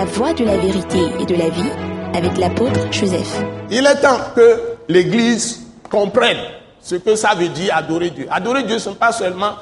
La voie de la vérité et de la vie avec l'apôtre Joseph. Il est temps que l'Église comprenne ce que ça veut dire adorer Dieu. Adorer Dieu, ce n'est pas seulement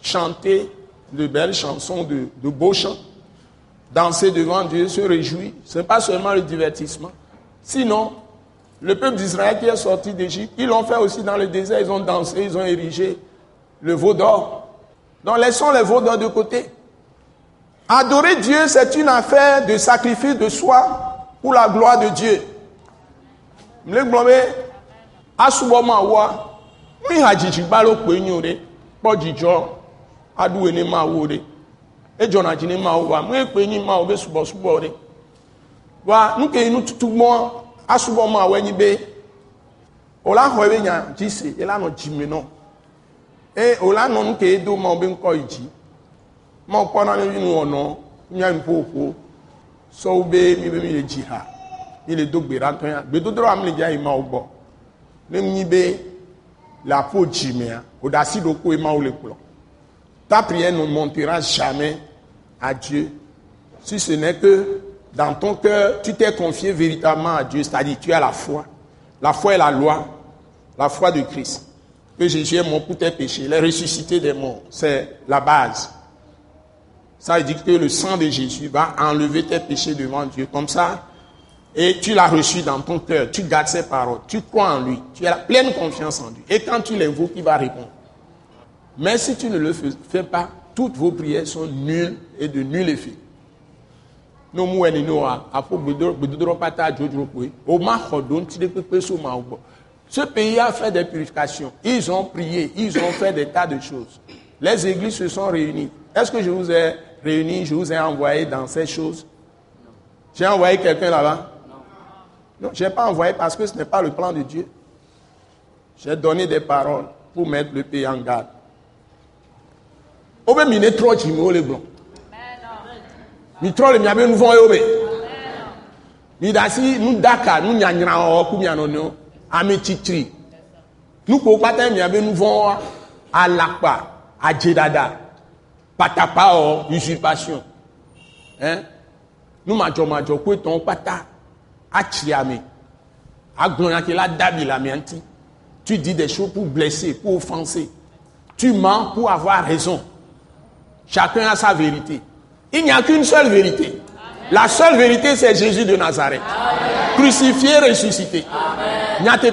chanter de belles chansons, de, de beaux chants, danser devant Dieu, se réjouir. Ce n'est pas seulement le divertissement. Sinon, le peuple d'Israël qui est sorti d'Égypte, ils l'ont fait aussi dans le désert, ils ont dansé, ils ont érigé le veau d'or. Donc laissons les veaux d'or de côté. Adorer Dieu, c'est une affaire de sacrifice de soi pour la gloire de Dieu. Mle gblɔ asubɔ ma wa mi ha dzidzi gba lo kpe nyo ɖe kpɔ dzidzɔ aɖu ne ma wo ɖe edzɔna dzi ne ma wo mi kpe nyi ma wo be subɔsubɔ ɖe wa nu ke nu tutu gbɔ asubɔ ma wo enyi be o la xɔ ebe nya dzi se ela nɔ dzime nɔ eye o la nɔ nu ke do ma wo be ŋkɔ yi ma kpɔna ne nu wɔnɔ nya ƒoƒo sɔwo be mi be mi le dzi ha mi le do gbe ɖa ŋutɔ ya gbedodoro am le dza yi ma wo gbɔ ne nyi be le aƒo dzimea o ɖe asi ɖokoe ma wo le kplɔ ta prière ne montera jamais à Dieu. Si ce n'est que dans ton cœur tu t'es confié véritablement à Dieu. C'est-à-dire tu as la foi. La foi est la loi. La foi de Christ. Que Jésus est mort pour tes péchés. Il est ressuscité des morts. C'est la base ça dire que le sang de Jésus va enlever tes péchés devant Dieu. Comme ça, et tu l'as reçu dans ton cœur, tu gardes ses paroles, tu crois en lui, tu as la pleine confiance en lui. Et quand tu l'invoques, il va répondre. Mais si tu ne le fais pas, toutes vos prières sont nulles et de nul effet. Ce pays a fait des purifications. Ils ont prié, ils ont fait des tas de choses. Les églises se sont réunies. Est-ce que je vous ai réunis, je vous ai envoyé dans ces choses J'ai envoyé quelqu'un là-bas Non, je n'ai pas envoyé parce que ce n'est pas le plan de Dieu. J'ai donné des paroles pour mettre le pays en garde. Obe mine trop jimo le blanc. Mi trop le miabe nous vont obe. Mi dasi nous daka nous nyanyra o ku mianono ame titri. Nous ko pata miabe nous vont alakpa patapa o usurpation. Hein? Nous majo majo ko ton pata ame. Ke la dabi la. Tu dis des choses pour blesser, pour offenser. Tu mens pour avoir raison. Chacun a sa vérité. Il n'y a qu'une seule vérité. La seule vérité, c'est Jésus de Nazareth. Crucifié, ressuscité. Nyate